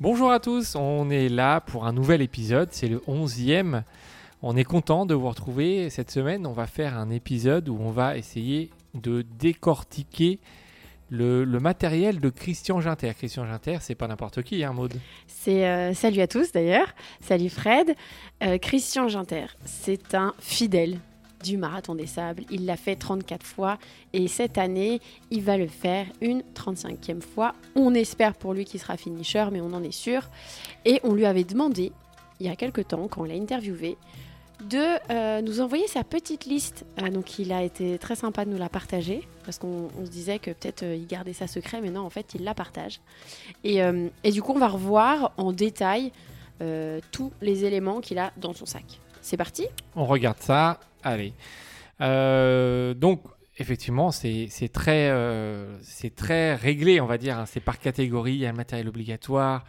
Bonjour à tous, on est là pour un nouvel épisode, c'est le 11e. On est content de vous retrouver cette semaine. On va faire un épisode où on va essayer de décortiquer le, matériel de Christian Ginter. Christian Ginter, c'est pas n'importe qui, hein, C'est euh, salut à tous d'ailleurs. Salut Fred. Euh, Christian Ginter, c'est un fidèle du marathon des sables. Il l'a fait 34 fois et cette année, il va le faire une 35e fois. On espère pour lui qu'il sera finisher, mais on en est sûr. Et on lui avait demandé, il y a quelque temps, quand on l'a interviewé, de euh, nous envoyer sa petite liste. Euh, donc il a été très sympa de nous la partager, parce qu'on on se disait que peut-être euh, il gardait ça secret, mais non, en fait, il la partage. Et, et du coup, on va revoir en détail tous les éléments qu'il a dans son sac. C'est parti? On regarde ça. Allez. Euh, donc, effectivement, c'est très, euh, très réglé, on va dire. hein. C'est par catégorie. Il y a le matériel obligatoire,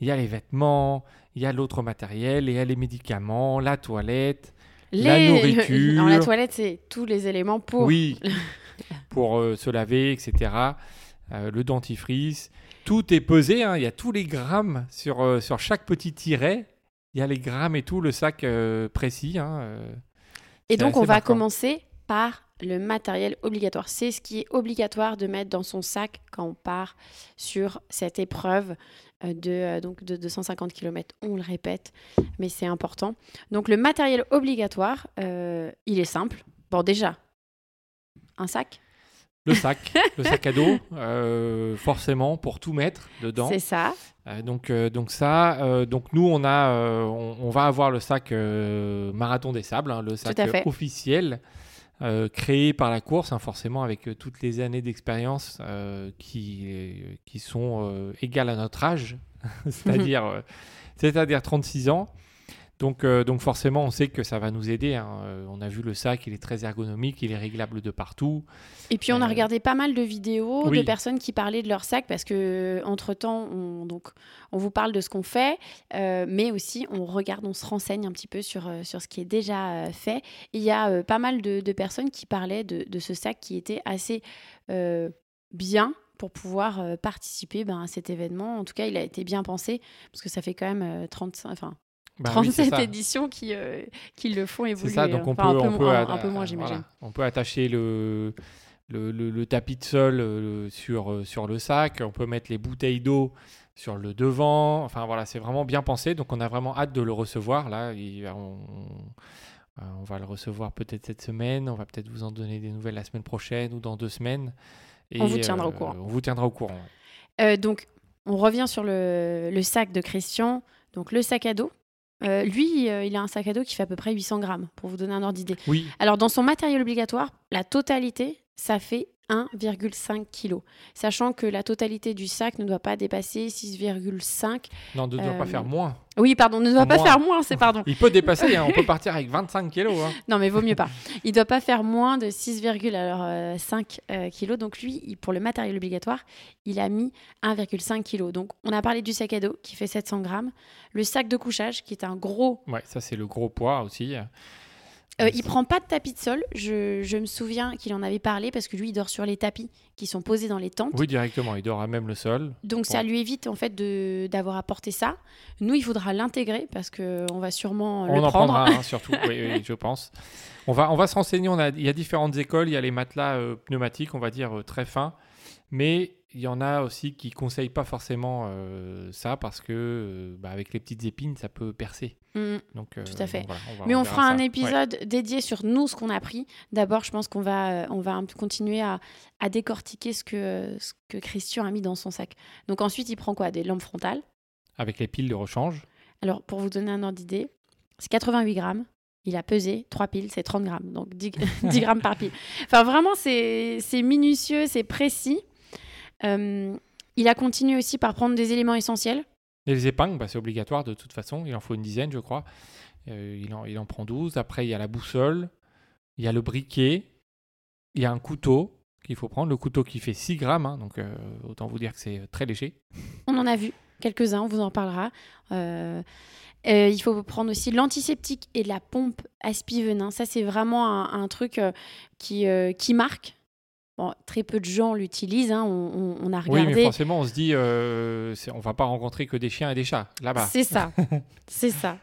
il y a les vêtements, il y a l'autre matériel, il y a les médicaments, la toilette. La nourriture. La toilette, c'est tous les éléments pour... Oui, pour euh, se laver, etc. Euh, le dentifrice. Tout est pesé, hein. il y a tous les grammes sur, euh, sur chaque petit tiret. Il y a les grammes et tout, le sac précis. hein. Et donc, on va marquant. commencer par le matériel obligatoire. C'est ce qui est obligatoire de mettre dans son sac quand on part sur cette épreuve euh, de, euh, donc de 250 km. On le répète, mais c'est important. Donc, le matériel obligatoire, euh, il est simple. Bon, déjà, un sac, Le sac, le sac à dos, euh, forcément, pour tout mettre dedans. c'est ça. Euh, donc, euh, donc ça, donc nous, on, a, on, on va avoir le sac Marathon des Sables, hein, le sac officiel, créé par la course, hein, forcément avec toutes les années d'expérience qui, qui sont égales à notre âge, c'est-à-dire c'est-à-dire 36 ans. Donc, euh, donc forcément, on sait que ça va nous aider. hein. Euh, On a vu le sac, il est très ergonomique, il est réglable de partout. Et puis on a Euh, regardé pas mal de vidéos oui. de personnes qui parlaient de leur sac parce que entre temps on, donc on vous parle de ce qu'on fait, euh, mais aussi on regarde, on se renseigne un petit peu sur, sur ce qui est déjà fait. Il y a pas mal de, de personnes qui parlaient de, de ce sac qui était assez bien pour pouvoir participer ben, à cet événement. En tout cas, il a été bien pensé parce que ça fait quand même euh, 35, enfin, Bah oui, c'est 37 ça. éditions qui, euh, qui le font C'est évoluer. ça, donc on Enfin, peut, un, peu, on peut, un- peu moins, voilà. j'imagine. On peut attacher le, le, le- le tapis de sol euh, sur, euh, sur le sac, on peut mettre les bouteilles d'eau sur le devant. Enfin voilà, c'est vraiment bien pensé. Donc on a vraiment hâte de le recevoir. Là, Il- on, euh, on va le recevoir peut-être cette semaine. On va peut-être vous en donner des nouvelles la semaine prochaine ou dans deux semaines. Et, On vous tiendra au courant. On vous tiendra au courant. Euh, donc, on revient sur le, le sac de Christian. Donc, le sac à dos. Euh, lui, euh, il a un sac à dos qui fait à peu près 800 grammes, pour vous donner un ordre d'idée. Oui, Alors, dans son matériel obligatoire, la totalité, ça fait 1,5 kg. Sachant que la totalité du sac ne doit pas dépasser 6,5. non, ne doit pas Euh, faire moins. Oui, pardon, ne doit pas Moins. faire moins, c'est pardon. Il peut dépasser, hein, on peut partir avec 25 kilos. hein. Non, mais vaut mieux pas. Il doit pas faire moins de 6,5 euh, kg. Donc lui, il- pour le matériel obligatoire, il a mis 1,5 kg. Donc on a parlé du sac à dos qui fait 700 grammes, le sac de couchage qui est un gros. Ouais, ça c'est le gros poids aussi. Euh, il prend pas de tapis de sol. Je, je me souviens qu'il en avait parlé parce que lui, il dort sur les tapis qui sont posés dans les tentes. Oui, directement, il dort à même le sol. Donc ça lui évite en fait de d'avoir apporté ça. Nous, il faudra l'intégrer parce que on va sûrement On le en prendre. prendra un, surtout, oui, oui, je pense. On va, on va se renseigner, on a, il y a différentes écoles, il y a les matelas euh, pneumatiques, on va dire, euh, très fins, mais il y en a aussi qui conseillent pas forcément euh, ça parce que euh, bah, avec les petites épines, ça peut percer. Mm. Donc, euh, Tout à fait. donc voilà, va- Mais on, fera un. Ouais. épisode dédié sur nous, ce qu'on a pris. D'abord, je pense qu'on va, on va un peu continuer à, à décortiquer ce que, ce que Christian a mis dans son sac. Donc ensuite, il prend quoi? Des lampes frontales. Avec les piles de rechange. Alors, pour vous donner un ordre d'idée, c'est 88 grammes. Il a pesé 3 piles, c'est 30 grammes. Donc 10, 10 grammes par pile. Enfin, vraiment, c'est minutieux, c'est précis. Euh, il a continué aussi par prendre des éléments essentiels. Et les épingles, bah, c'est obligatoire de toute façon, il en faut une dizaine, je crois. Euh, il, en, il en prend 12. Après, il y a la boussole, il y a le briquet, il y a un couteau qu'il faut prendre. Le couteau qui fait 6 grammes, hein, donc euh, autant vous dire que c'est très léger. On en a vu quelques-uns, on vous en parlera. Euh, euh, il faut prendre aussi l'antiseptique et la pompe aspi-venin. Ça, c'est vraiment un, un truc qui, qui marque. Bon, très peu de gens l'utilisent, hein, on, on- on a Oui, regardé. mais forcément, on se dit, euh, on va pas rencontrer que des chiens et des chats là-bas. C'est ça, c'est ça.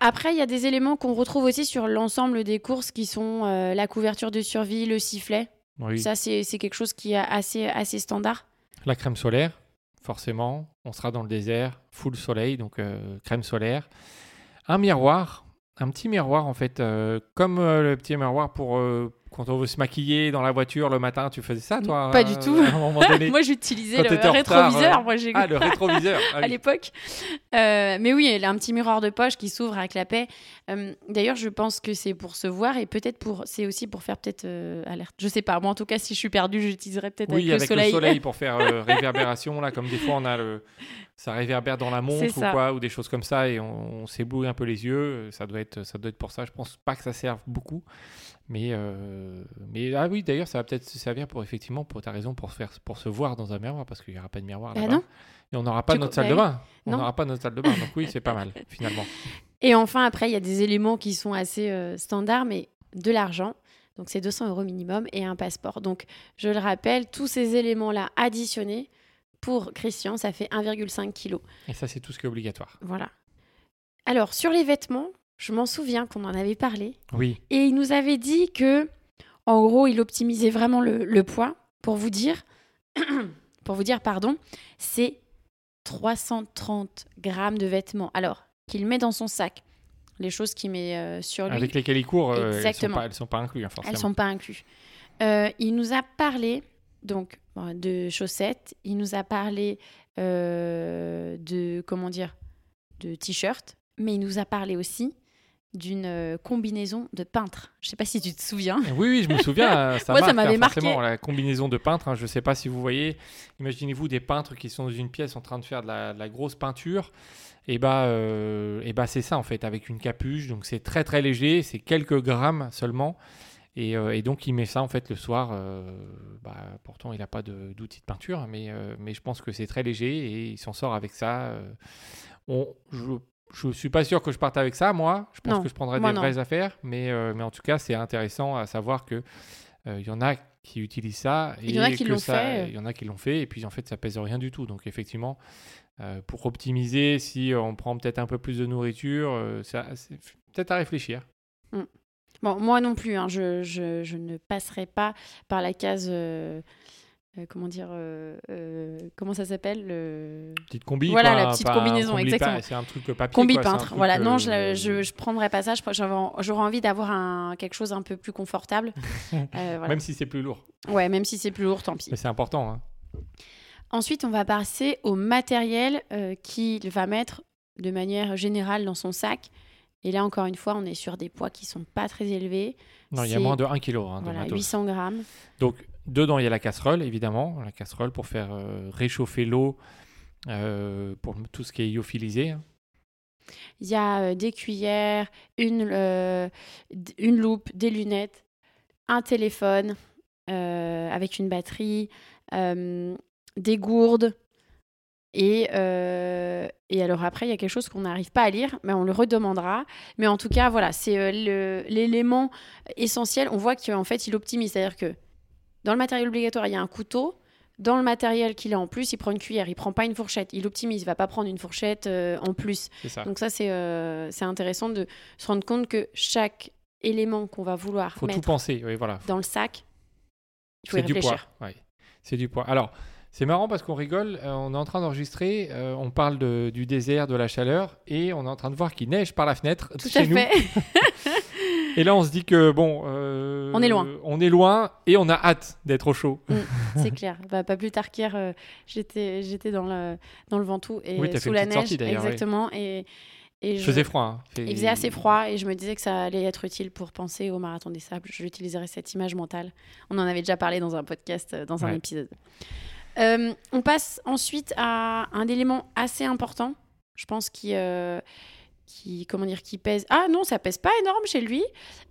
Après, il y a des éléments qu'on retrouve aussi sur l'ensemble des courses qui sont euh, la couverture de survie, le sifflet. Oui. Ça, c'est c'est quelque chose qui est assez, assez standard. La crème solaire, forcément. On sera dans le désert, full soleil, donc euh, crème solaire. Un miroir, un petit miroir en fait, euh, comme euh, le petit miroir pour euh, quand on veut se maquiller dans la voiture le matin. Tu faisais ça, toi Pas du euh, tout. Donné. Moi, j'utilisais le retard, rétroviseur. Moi, j'ai Ah, le rétroviseur. Ah à l'époque. Euh, mais oui, elle a un petit miroir de poche qui s'ouvre avec la paix. Euh, D'ailleurs, je pense que c'est pour se voir et peut-être pour, c'est aussi pour faire peut-être alerte. Je sais pas. Moi, en tout cas, si je suis perdue, j'utiliserai peut-être Oui, avec, avec le soleil. le soleil pour faire réverbération. Là, comme des fois, on a le... ça réverbère dans la montre ou quoi, ou des choses comme ça, et on, on s'éblouit un peu les yeux. Ça doit être, ça doit être pour ça. Je pense pas que ça serve beaucoup, mais, euh, mais ah oui, d'ailleurs, ça va peut-être se servir pour effectivement, pour ta raison, pour faire, pour se voir dans un miroir, parce qu'il y aura pas de miroir Bah là-bas. non? Et on n'aura pas Tu notre salle bah de bain. On n'aura pas notre salle de bain. Donc oui, c'est pas mal finalement. Et enfin, après, il y a des éléments qui sont assez euh, standards, mais de l'argent. Donc, c'est 200 euros minimum et un passeport. Donc, je le rappelle, tous ces éléments-là additionnés, pour Christian, ça fait 1,5 kg. Et ça, c'est tout ce qui est obligatoire. Voilà. Alors, sur les vêtements, je m'en souviens qu'on en avait parlé. Oui. Et il nous avait dit que, en gros, il optimisait vraiment le, le poids. Pour vous dire, pour vous dire, pardon, c'est 330 grammes de vêtements. Alors, qu'il met dans son sac, les choses qu'il met euh, sur lui, Avec lesquels il court, euh, Exactement. elles sont pas incluses hein, forcément. elles sont pas incluses. Euh, il nous a parlé donc bon, de chaussettes. Il nous a parlé euh, de comment dire de t-shirt, mais il nous a parlé aussi d'une euh, combinaison de peintre. Je sais pas si tu te souviens. Oui, oui, je me souviens. euh, Ça Moi, ça m'avait hein, marqué. la combinaison de peintres. hein, je ne sais pas si vous voyez. Imaginez-vous des peintres qui sont dans une pièce en train de faire de la, de la grosse peinture. Et bah, euh, et bah c'est ça en fait, avec une capuche. Donc c'est très très léger. C'est quelques grammes seulement. Et, euh, et donc il met ça en fait le soir. euh, bah, pourtant il n'a pas de- d'outil de, peinture, mais, euh, mais je pense que c'est très léger et il s'en sort avec ça. On, je je suis pas sûr que je parte avec ça, moi. Je pense Non, que je prendrai des non. vraies affaires, mais, euh, mais en tout cas, c'est intéressant à savoir que euh, il y en a qui utilisent ça. Il y en a et qui l'ont fait. Il y en a qui l'ont fait, et puis en fait, ça pèse rien du tout. Donc effectivement, euh, pour optimiser, si on prend peut-être un peu plus de nourriture, euh, ça, c'est peut-être à réfléchir. Bon, moi non plus, hein, je, je- je ne passerai pas par la case. Euh, comment dire euh, euh, Comment ça s'appelle le... Petite combi. Voilà, quoi, la petite combinaison, combi exactement. C'est un truc papier. Combi quoi, peintre. Voilà, non, je, je, je prendrais pas ça. J'aurais envie d'avoir un, quelque chose un peu plus confortable. Voilà. Même si c'est plus lourd. Ouais, même si c'est plus lourd, tant pis. Mais c'est important. hein. Ensuite, on va passer au matériel qu'il va mettre de manière générale dans son sac. Et là, encore une fois, on est sur des poids qui sont pas très élevés. Non, il y a moins de 1 kg. hein, voilà, matos. 800 grammes. Donc, dedans, il y a la casserole, évidemment. La casserole pour faire euh, réchauffer l'eau euh, pour tout ce qui est lyophilisé. hein. Il y a euh, des cuillères, une, une loupe, des lunettes, un téléphone avec une batterie, des gourdes. Et, et alors après, il y a quelque chose qu'on n'arrive pas à lire, mais on le redemandera. Mais en tout cas, voilà, c'est l'élément essentiel. On voit qu'en fait, il optimise. C'est-à-dire que dans le matériel obligatoire, il y a un couteau. Dans le matériel qu'il a en plus, il prend une cuillère. Il prend pas une fourchette. Il optimise. Il va pas prendre une fourchette euh, en plus. Ça. Donc ça, c'est euh, intéressant de se rendre compte que chaque élément qu'on va vouloir faut tout mettre penser. Oui, voilà. dans le sac, il faut y C'est du poids. réfléchir. ouais. C'est du poids. Alors, c'est marrant parce qu'on rigole. euh, on est en train d'enregistrer. euh, on parle de- du désert, de la chaleur, et on est en train de voir qu'il neige par la fenêtre Tout chez à nous. fait. Et là, on se dit que bon, euh, On est loin. On est loin, et on a hâte d'être au chaud. c'est clair. Bah, pas plus tard qu'hier, euh, j'étais j'étais dans le, dans le Ventoux et Oui, sous la neige. sortie, d'ailleurs, oui. exactement. Et, je- faisait froid. hein. Il faisait assez froid et je me disais que ça allait être utile pour penser au marathon des sables. J'utiliserai cette image mentale. On en avait déjà parlé dans un podcast, euh, dans un Ouais. épisode. Euh, on passe ensuite à un élément assez important, je pense, qui, euh, qui, comment dire, qui pèse. Ah non, ça pèse pas énorme chez lui.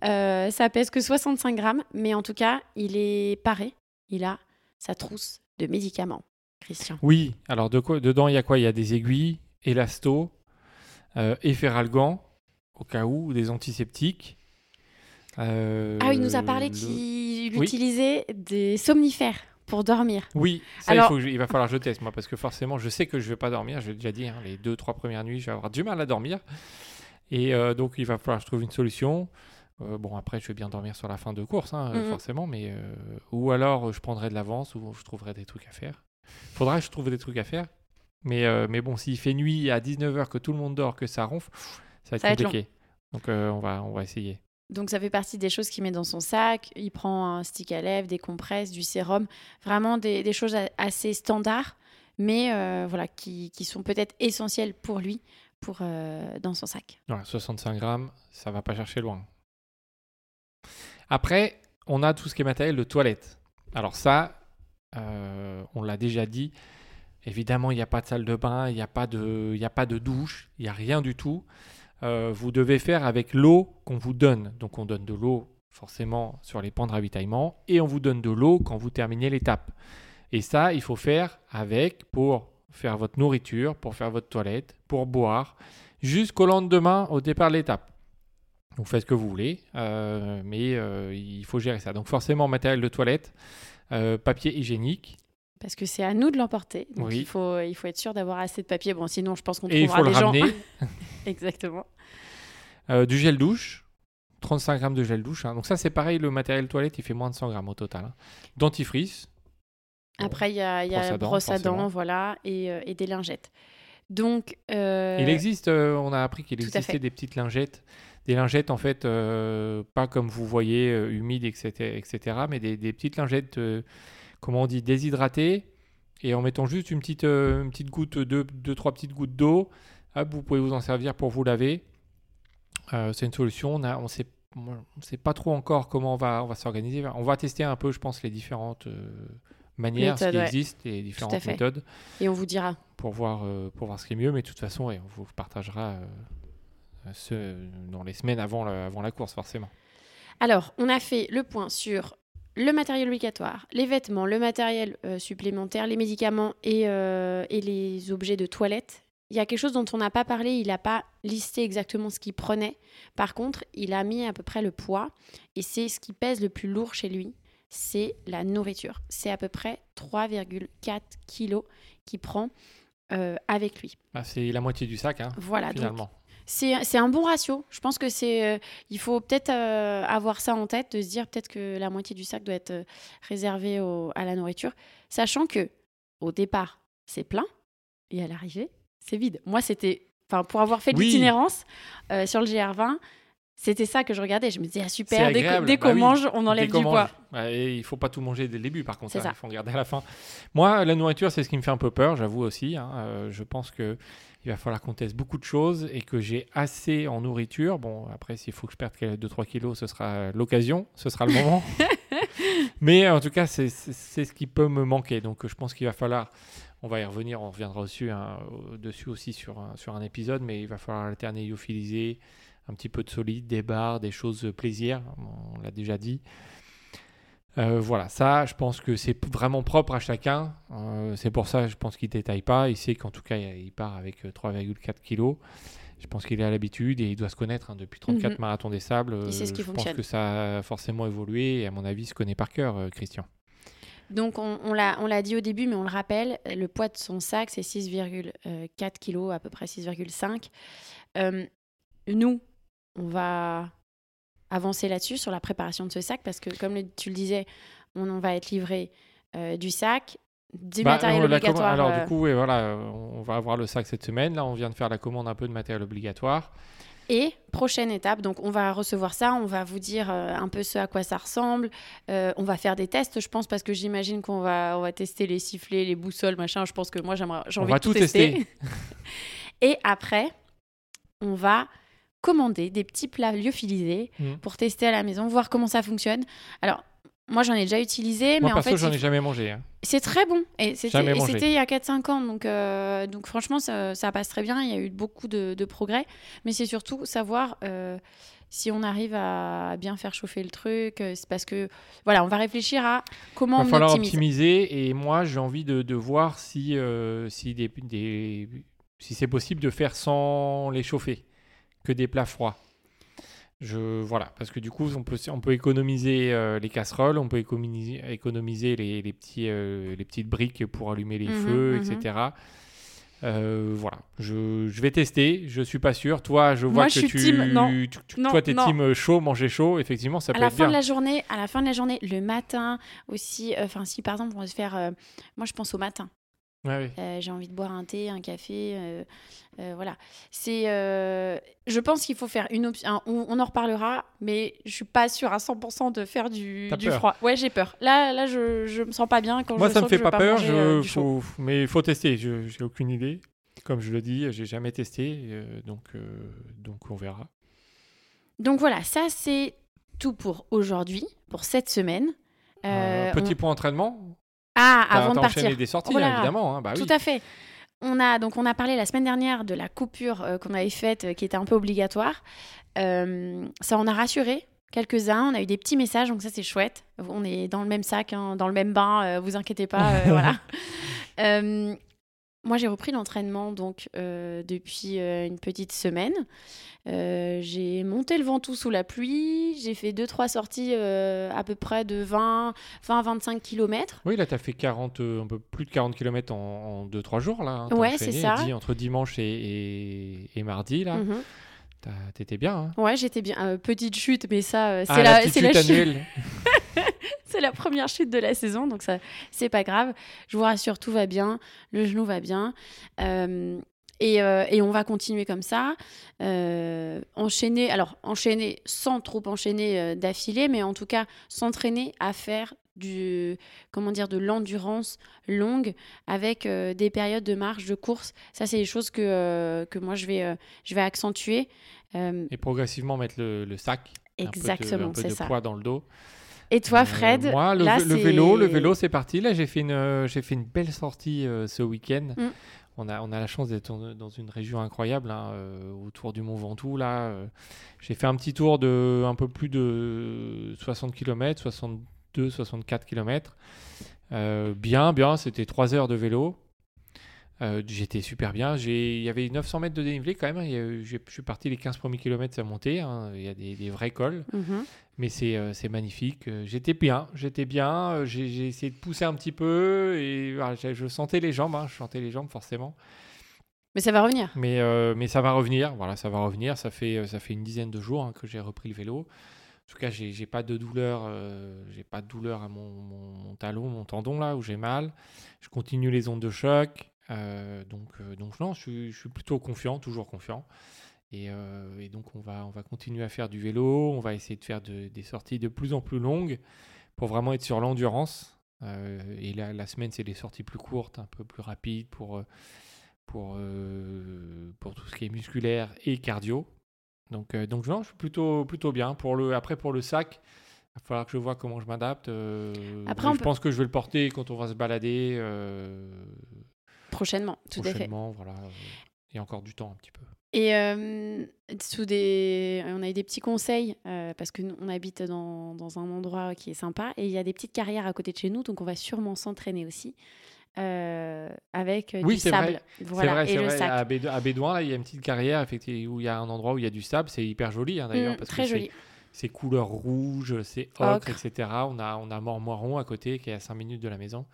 Euh, ça pèse que 65 grammes, mais en tout cas, il est paré. Il a sa trousse de médicaments. Christian. Oui, alors de quoi, dedans, il y a quoi? Il y a des aiguilles, élasto, euh, efferalgan, au cas où, des antiseptiques. Euh, Ah oui, il nous a parlé le- qu'il Oui. utilisait des somnifères pour dormir. Oui, ça, Alors- il, faut que je- il va falloir que je teste, moi, parce que forcément, je sais que je vais pas dormir. Je l'ai déjà dit, hein, les deux, trois premières nuits, je vais avoir du mal à dormir. Et euh, donc, il va falloir que je trouve une solution. Euh, bon, après, je vais bien dormir sur la fin de course, hein, Mhm. forcément, mais euh, ou alors je prendrai de l'avance, ou je trouverai des trucs à faire. Faudra que je trouve des trucs à faire. Mais, euh, mais bon, s'il fait nuit à 19h, que tout le monde dort, que ça ronfle, pff, ça va être Ça va être long. compliqué. donc, on, va, on va essayer. Donc ça fait partie des choses qu'il met dans son sac. Il prend un stick à lèvres, des compresses, du sérum, vraiment des, choses assez standards, mais euh, voilà, qui, qui sont peut-être essentielles pour lui, pour euh, dans son sac. Voilà, 65 grammes, ça va pas chercher loin. Après, on a tout ce qui est matériel de toilette. Alors ça, euh, on l'a déjà dit. Évidemment, il n'y a pas de salle de bain, il n'y a, y a pas de douche, il n'y a rien du tout. Euh, vous devez faire avec l'eau qu'on vous donne. Donc on donne de l'eau forcément sur les pans de ravitaillement et on vous donne de l'eau quand vous terminez l'étape. Et ça, il faut faire avec pour faire votre nourriture, pour faire votre toilette, pour boire, jusqu'au lendemain au départ de l'étape. Vous faites ce que vous voulez, euh, mais euh, il faut gérer ça. Donc forcément matériel de toilette, papier hygiénique, Parce que c'est à nous de l'emporter. Donc Oui. il, faut, il faut être sûr d'avoir assez de papier. Bon, sinon, je pense qu'on et il trouvera faut le des gens. ramener. Exactement. Euh, du gel douche, 35 grammes de gel douche. hein. Donc ça c'est pareil, le matériel toilette il fait moins de 100 grammes au total. hein. Dentifrice. Après, il y a, y a brosse à dents, brosse à dents, voilà, et, euh, et des lingettes. Donc, euh, Il existe, on a appris qu'il existait des petites lingettes. Des lingettes, en fait, euh, pas comme vous voyez, euh, humides, etc., etc., mais des, des petites lingettes, euh, comment on dit, déshydratées, et en mettant juste une petite, euh, une petite goutte, deux, deux, trois petites gouttes d'eau, vous pouvez vous en servir pour vous laver. Euh, c'est une solution. On on sait, on sait pas trop encore comment on va, on va s'organiser. On va tester un peu, je pense, les différentes euh, manières, qui ouais. existe, les différentes méthodes et on vous dira. pour voir, pour voir ce qui est mieux. Mais de toute façon, on vous partagera ce, dans les semaines avant, la- avant la course, forcément. Alors, on a fait le point sur le matériel obligatoire, les vêtements, le matériel euh, supplémentaire, les médicaments et, euh, et les objets de toilette. Il y a quelque chose dont on n'a pas parlé, il n'a pas listé exactement ce qu'il prenait. Par contre, il a mis à peu près le poids et c'est ce qui pèse le plus lourd chez lui, c'est la nourriture. C'est à peu près 3,4 kilos qu'il prend euh, avec lui. Ah, c'est la moitié du sac, hein, Voilà, finalement. C'est un bon ratio. Je pense que c'est. euh, il faut peut-être euh, avoir ça en tête, de se dire peut-être que la moitié du sac doit être euh, réservée au- à la nourriture, sachant que au départ c'est plein et à l'arrivée c'est vide. Moi c'était, enfin pour avoir fait de Oui. l'itinérance euh, sur le GR20, c'était ça que je regardais. Je me disais ah super, dès Bah qu'on oui. mange, on enlève Dès du poids. et il faut pas tout manger dès le début, par contre. C'est hein, ça. Il faut regarder à la fin. Moi, la nourriture, c'est ce qui me fait un peu peur, j'avoue aussi. hein. Je pense que il va falloir qu'on teste beaucoup de choses et que j'ai assez en nourriture. Bon, après, s'il faut que je perde 2-3 kilos, ce sera l'occasion, ce sera le moment. Mais en tout cas, c'est ce qui peut me manquer. Donc, je pense qu'il va falloir. On va y revenir, on reviendra dessus, hein, dessus aussi sur un, sur un épisode, mais il va falloir alterner lyophiliser, un petit peu de solide, des barres, des choses euh, plaisir, on l'a déjà dit. Euh, voilà, ça, je pense que c'est vraiment propre à chacun. Euh, c'est pour ça, je pense qu'il détaille pas. Il sait qu'en tout cas, il part avec euh, 3,4 kilos. Je pense qu'il est à l'habitude et il doit se connaître hein, depuis 34 Mhm. marathons des sables. Il sait ce Euh, qui je pense que ça a forcément évolué et à mon avis, il se connaît par cœur, euh, Christian. Donc, on, on l'a on l'a dit au début, mais on le rappelle, le poids de son sac, c'est 6,4 kg, à peu près 6,5. Euh, nous, on va avancer là-dessus, sur la préparation de ce sac, parce que, comme le- tu le disais, on, on va être livré euh, du sac, du Bah, matériel euh, obligatoire. alors, euh, du coup, oui, voilà, euh, on va avoir le sac cette semaine. Là, on vient de faire la commande un peu de matériel obligatoire. Et prochaine étape, donc on va recevoir ça, on va vous dire euh, un peu ce à quoi ça ressemble. Euh, on va faire des tests, je pense, parce que j'imagine qu'on va, on va tester les sifflets, les boussoles, machin. Je pense que moi, j'aimerais, j'ai On envie va de tout, tout tester. tester. Et après, on va commander des petits plats lyophilisés Mhm. pour tester à la maison, voir comment ça fonctionne. Alors, moi, j'en ai déjà utilisé, Moi, mais en perso, fait, j'en ai jamais mangé. hein. c'est très bon. Et c'était il y a 4-5 ans. Donc, euh, donc franchement, ça, ça passe très bien. Il y a eu beaucoup de, de progrès. Mais c'est surtout savoir euh, si on arrive à bien faire chauffer le truc. euh, C'est parce que, voilà, on va réfléchir à comment Il va on falloir optimise. optimiser et moi j'ai envie de, de voir si, euh, si, des, des- si c'est possible de faire sans les chauffer, que des plats froids. Je, voilà, parce que du coup, on peut, on peut économiser euh, les casseroles, on peut économiser, économiser les, les petits, euh, les petites briques pour allumer les Mhm, feux, mhm. etc. Euh, voilà, je, je vais tester, je suis pas sûr. Toi, je vois Moi, que je suis tu, team- non. tu- tu- Non, toi, t'es team chaud, manger chaud. Effectivement, ça à peut la être fin bien. de la journée, à la fin de la journée, le matin aussi. Enfin, si par exemple on va se faire, euh, moi je pense au matin. Ouais. Euh, J'ai envie de boire un thé, un café, euh, euh, voilà. C'est, je pense qu'il faut faire une option. On, on en reparlera, mais je suis pas sûre à 100% de faire du, froid. Ouais, j'ai peur. Là, là, je, je me sens pas bien quand Moi, je ça me fait pas peur, manger, je, du chaud. faut, mais il faut tester. Je j'ai aucune idée. Comme je le dis, j'ai jamais testé, donc, donc on verra. Donc voilà, ça c'est tout pour aujourd'hui, pour cette semaine. Petit on- point entraînement? Ah, avant de partir. des sorties, Voilà. hein, évidemment. hein, bah oui. Tout à fait. On a donc on a parlé la semaine dernière de la coupure euh, qu'on avait faite, euh, qui était un peu obligatoire. Euh, ça en a rassuré quelques-uns. On a eu des petits messages, donc ça c'est chouette. On est dans le même sac, hein, dans le même bain. vous inquiétez pas, voilà. Moi j'ai repris l'entraînement donc euh, depuis euh, une petite semaine. Euh, j'ai monté le Ventoux sous la pluie. J'ai fait deux trois sorties euh, à peu près de 20 20-25 km. Oui, là, tu as fait 40, euh, un peu plus de 40 km en 2-3 jours. Là, hein, Ouais, c'est ça. entre dimanche et, et, et mardi, là. Mhm. T'as- T'étais bien. Hein. Ouais, j'étais bien. Euh, petite chute, mais ça, euh, c'est Ah, la, la chute chute- annuelle. c'est la première chute de la saison, donc ça, c'est pas grave. Je vous rassure, tout va bien, le genou va bien. Euh, et, euh, et on va continuer comme ça. Euh, enchaîner, alors enchaîner sans trop enchaîner d'affilée, mais en tout cas s'entraîner à faire du, comment dire, de l'endurance longue avec euh, des périodes de marche, de course. Ça, c'est des choses que, euh, que moi, je vais, euh, je vais accentuer. Et progressivement mettre le, le sac. exactement, un peu c'est de ça. poids dans le dos. Et toi, Euh, Fred Moi, le, là, le c'est- vélo, le vélo, c'est parti. Là, j'ai fait une, euh, j'ai fait une belle sortie euh, ce week-end. Mm. On a, on a la chance d'être dans une région incroyable, hein, euh, autour du Mont Ventoux. Là, euh, j'ai fait un petit tour de un peu plus de 60 km, 62, 64 km. Euh, bien, bien. C'était 3 heures de vélo. Euh, J'étais super bien. Il y avait 900 mètres de dénivelé quand même. A j'ai- Je suis parti les 15 premiers kilomètres, ça montait. hein. Il y a des, des vrais cols. Mhm. Mais c'est euh, magnifique. Euh, J'étais bien, j'étais bien. J'ai essayé de pousser un petit peu et voilà, je sentais les jambes, hein, je sentais les jambes forcément. Mais ça va revenir. Mais, euh, mais ça va revenir, voilà, ça va revenir. Ça fait, ça fait une dizaine de jours hein, que j'ai repris le vélo. En tout cas, j'ai j'ai pas de douleur, euh, j'ai pas de douleur à mon, mon- mon talon, mon tendon là où j'ai mal. Je continue les ondes de choc. Euh, donc, euh, donc non, je suis, je suis plutôt confiant, toujours confiant. Et, euh, et donc on va, on va continuer à faire du vélo, on va essayer de faire de- des sorties de plus en plus longues pour vraiment être sur l'endurance. Et la, la semaine, c'est des sorties plus courtes, un peu plus rapides pour, pour, euh, pour tout ce qui est musculaire et cardio. Donc, euh, donc non, je suis plutôt, plutôt bien. Pour le, après, pour le sac, il va falloir que je vois comment je m'adapte. euh, Après, je peut- pense que je vais le porter quand on va se balader Prochainement, tout à fait. prochainement. Voilà. euh, a encore du temps un petit peu. Et euh, sous des... on a eu des petits conseils euh, parce que nous, on habite dans, dans un endroit qui est sympa et il y a des petites carrières à côté de chez nous, donc on va sûrement s'entraîner aussi euh, avec Oui, du c'est sable. vrai. Voilà, c'est vrai, et c'est le vrai. sac. À, Bédouin, à Bédouin, là, il y a une petite carrière effectivement, où il y a un endroit où il y a du sable. C'est hyper joli hein, d'ailleurs. Mm, parce très que joli. C'est couleur rouge, c'est ocre, Ocre. etc. On a, on a Mormoiron à côté qui est à 5 minutes de la maison.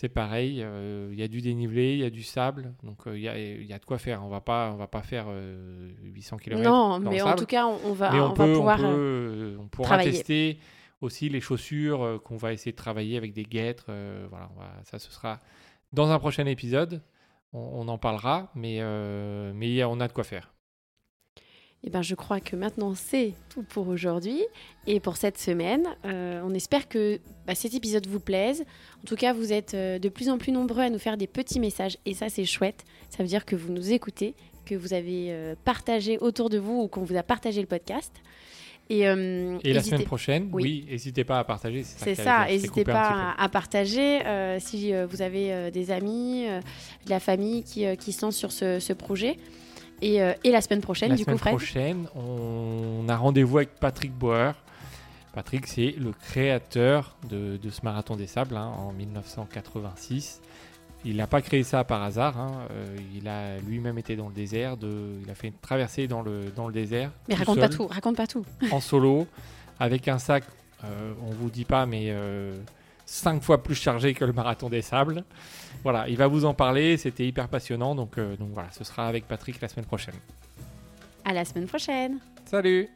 C'est pareil, euh, il y a du dénivelé, il y a du sable, donc euh, il y, a, y a de quoi faire. On va pas, on va pas faire euh, 800 km. Non, dans mais le en tout cas, on, va, on va peut, pouvoir. on, peut, euh, on pourra travailler. tester aussi les chaussures qu'on va essayer de travailler avec des guêtres. voilà, va- ça ce sera dans un prochain épisode. On, en parlera, mais, mais on a de quoi faire. Eh ben, je crois que maintenant c'est tout pour aujourd'hui et pour cette semaine. Euh, on espère que bah, cet épisode vous plaise. En tout cas, vous êtes euh, de plus en plus nombreux à nous faire des petits messages et ça c'est chouette. Ça veut dire que vous nous écoutez, que vous avez euh, partagé autour de vous ou qu'on vous a partagé le podcast. Et, euh, Et la semaine prochaine, Oui. oui, n'hésitez pas à partager. C'est ça, c'était n'hésitez pas à, à partager si vous avez des amis, de la famille qui, lancent sur ce, ce projet. Et, euh, et la semaine prochaine, La du semaine coup, Fred prochaine, on a rendez-vous avec Patrick Bauer. Patrick, c'est le créateur de, de ce marathon des sables hein, en 1986. Il n'a pas créé ça par hasard. hein. Euh, il a lui-même été dans le désert. De, il a fait une traversée dans le, dans le désert. Mais raconte pas tout, raconte pas tout. En solo, avec un sac, euh, on vous dit pas, mais 5 fois plus chargé que le marathon des sables. Voilà, il va vous en parler. C'était hyper passionnant. Donc, euh, donc voilà, ce sera avec Patrick la semaine prochaine. À la semaine prochaine. Salut